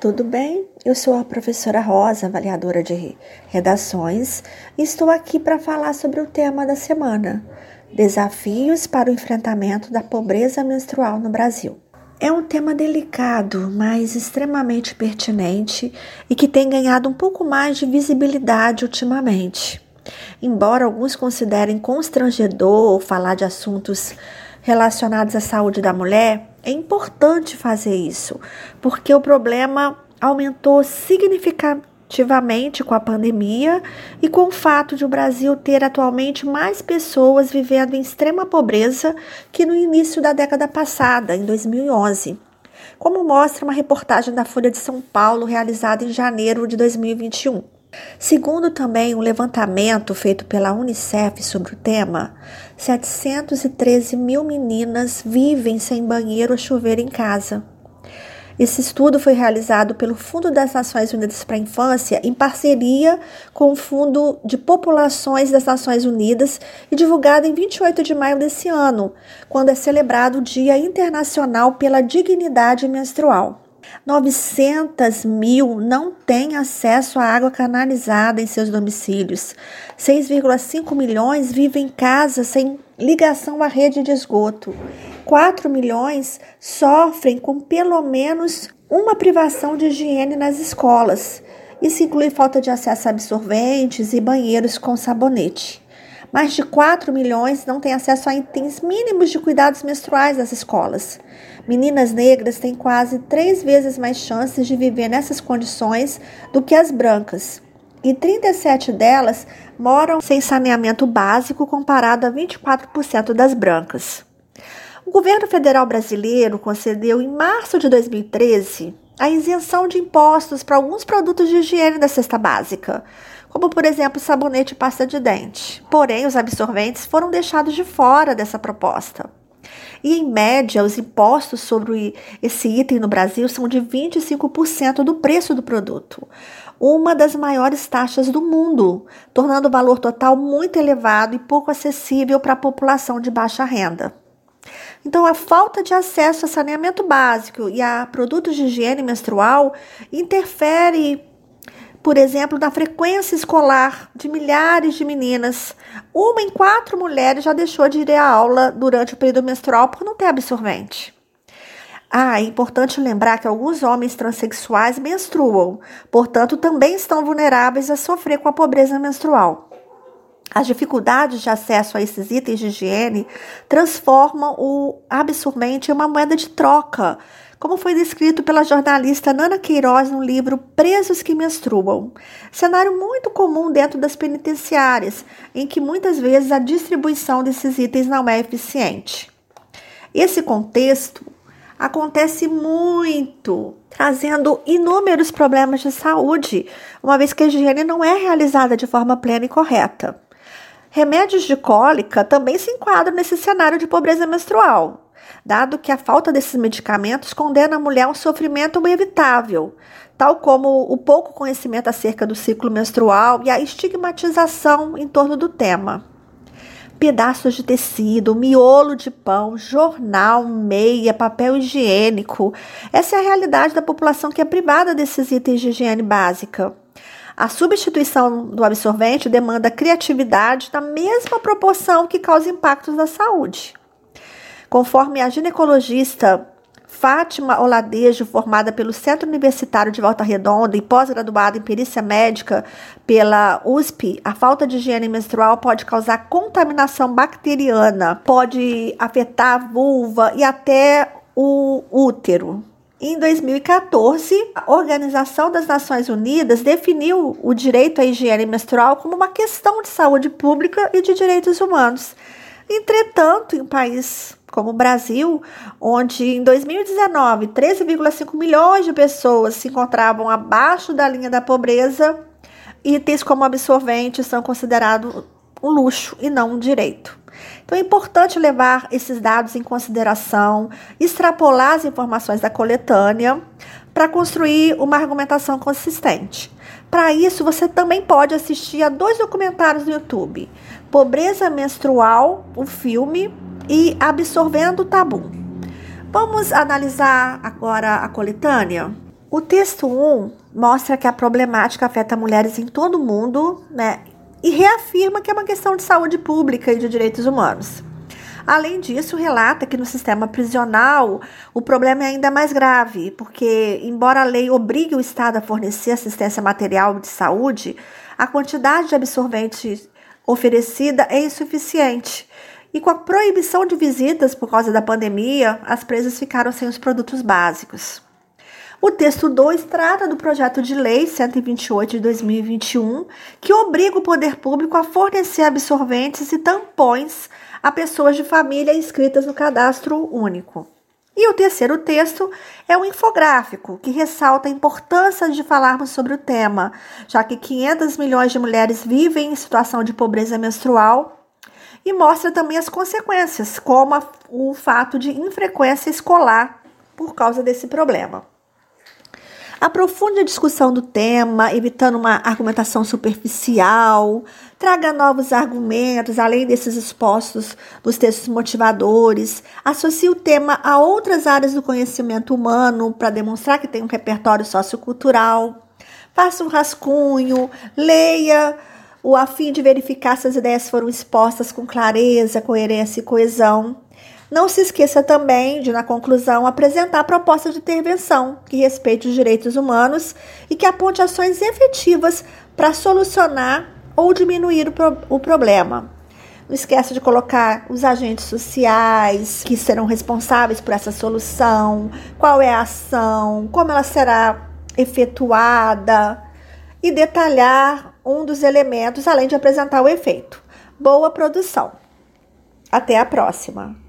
tudo bem? Eu sou a professora Rosa, avaliadora de redações, e estou aqui para falar sobre o tema da semana: Desafios para o enfrentamento da pobreza menstrual no Brasil. É um tema delicado, mas extremamente pertinente e que tem ganhado um pouco mais de visibilidade ultimamente. Embora alguns considerem constrangedor falar de assuntos relacionados à saúde da mulher, é importante fazer isso, porque o problema aumentou significativamente com a pandemia e com o fato de o Brasil ter atualmente mais pessoas vivendo em extrema pobreza que no início da década passada, em 2011. Como mostra uma reportagem da Folha de São Paulo realizada em janeiro de 2021. Segundo também um levantamento feito pela Unicef sobre o tema, 713 mil meninas vivem sem banheiro ou chuveiro em casa. Esse estudo foi realizado pelo Fundo das Nações Unidas para a Infância em parceria com o Fundo de Populações das Nações Unidas e divulgado em 28 de maio desse ano, quando é celebrado o Dia Internacional pela Dignidade Menstrual. 900 mil não têm acesso à água canalizada em seus domicílios. 6,5 milhões vivem em casa sem ligação à rede de esgoto. 4 milhões sofrem com pelo menos uma privação de higiene nas escolas. Isso inclui falta de acesso a absorventes e banheiros com sabonete. Mais de 4 milhões não têm acesso a itens mínimos de cuidados menstruais nas escolas. Meninas negras têm quase três vezes mais chances de viver nessas condições do que as brancas. E 37 delas moram sem saneamento básico, comparado a 24% das brancas. O governo federal brasileiro concedeu em março de 2013 a isenção de impostos para alguns produtos de higiene da cesta básica, como por exemplo sabonete e pasta de dente. Porém, os absorventes foram deixados de fora dessa proposta. E em média, os impostos sobre esse item no Brasil são de 25% do preço do produto, uma das maiores taxas do mundo, tornando o valor total muito elevado e pouco acessível para a população de baixa renda. Então, a falta de acesso a saneamento básico e a produtos de higiene menstrual interfere por exemplo, da frequência escolar de milhares de meninas. Uma em quatro mulheres já deixou de ir à aula durante o período menstrual por não ter absorvente. Ah, é importante lembrar que alguns homens transexuais menstruam, portanto, também estão vulneráveis a sofrer com a pobreza menstrual. As dificuldades de acesso a esses itens de higiene transformam o absorvente em uma moeda de troca como foi descrito pela jornalista Nana Queiroz no livro Presos que Menstruam. Cenário muito comum dentro das penitenciárias, em que muitas vezes a distribuição desses itens não é eficiente. Esse contexto acontece muito, trazendo inúmeros problemas de saúde, uma vez que a higiene não é realizada de forma plena e correta. Remédios de cólica também se enquadram nesse cenário de pobreza menstrual dado que a falta desses medicamentos condena a mulher a um sofrimento inevitável, tal como o pouco conhecimento acerca do ciclo menstrual e a estigmatização em torno do tema. Pedaços de tecido, miolo de pão, jornal, meia, papel higiênico. Essa é a realidade da população que é privada desses itens de higiene básica. A substituição do absorvente demanda criatividade na mesma proporção que causa impactos na saúde. Conforme a ginecologista Fátima Oladejo, formada pelo Centro Universitário de Volta Redonda e pós-graduada em perícia médica pela USP, a falta de higiene menstrual pode causar contaminação bacteriana, pode afetar a vulva e até o útero. Em 2014, a Organização das Nações Unidas definiu o direito à higiene menstrual como uma questão de saúde pública e de direitos humanos. Entretanto, em um país como o Brasil, onde em 2019 13,5 milhões de pessoas se encontravam abaixo da linha da pobreza, itens como absorventes são considerados um luxo e não um direito. Então é importante levar esses dados em consideração, extrapolar as informações da coletânea para construir uma argumentação consistente. Para isso, você também pode assistir a dois documentários no YouTube: Pobreza Menstrual, o filme, e Absorvendo o Tabu. Vamos analisar agora a coletânea? O texto 1 mostra que a problemática afeta mulheres em todo o mundo, né? E reafirma que é uma questão de saúde pública e de direitos humanos. Além disso, relata que no sistema prisional o problema é ainda mais grave, porque, embora a lei obrigue o Estado a fornecer assistência material de saúde, a quantidade de absorvente oferecida é insuficiente. E com a proibição de visitas por causa da pandemia, as presas ficaram sem os produtos básicos. O texto 2 trata do projeto de lei 128 de 2021, que obriga o poder público a fornecer absorventes e tampões a pessoas de família inscritas no cadastro único. E o terceiro texto é um infográfico que ressalta a importância de falarmos sobre o tema, já que 500 milhões de mulheres vivem em situação de pobreza menstrual e mostra também as consequências, como a, o fato de infrequência escolar por causa desse problema. Aprofunde a discussão do tema, evitando uma argumentação superficial, traga novos argumentos, além desses expostos nos textos motivadores, associe o tema a outras áreas do conhecimento humano para demonstrar que tem um repertório sociocultural. Faça um rascunho, leia o a fim de verificar se as ideias foram expostas com clareza, coerência e coesão. Não se esqueça também de, na conclusão, apresentar proposta de intervenção que respeite os direitos humanos e que aponte ações efetivas para solucionar ou diminuir o, pro o problema. Não esqueça de colocar os agentes sociais que serão responsáveis por essa solução, qual é a ação, como ela será efetuada e detalhar um dos elementos, além de apresentar o efeito. Boa produção! Até a próxima!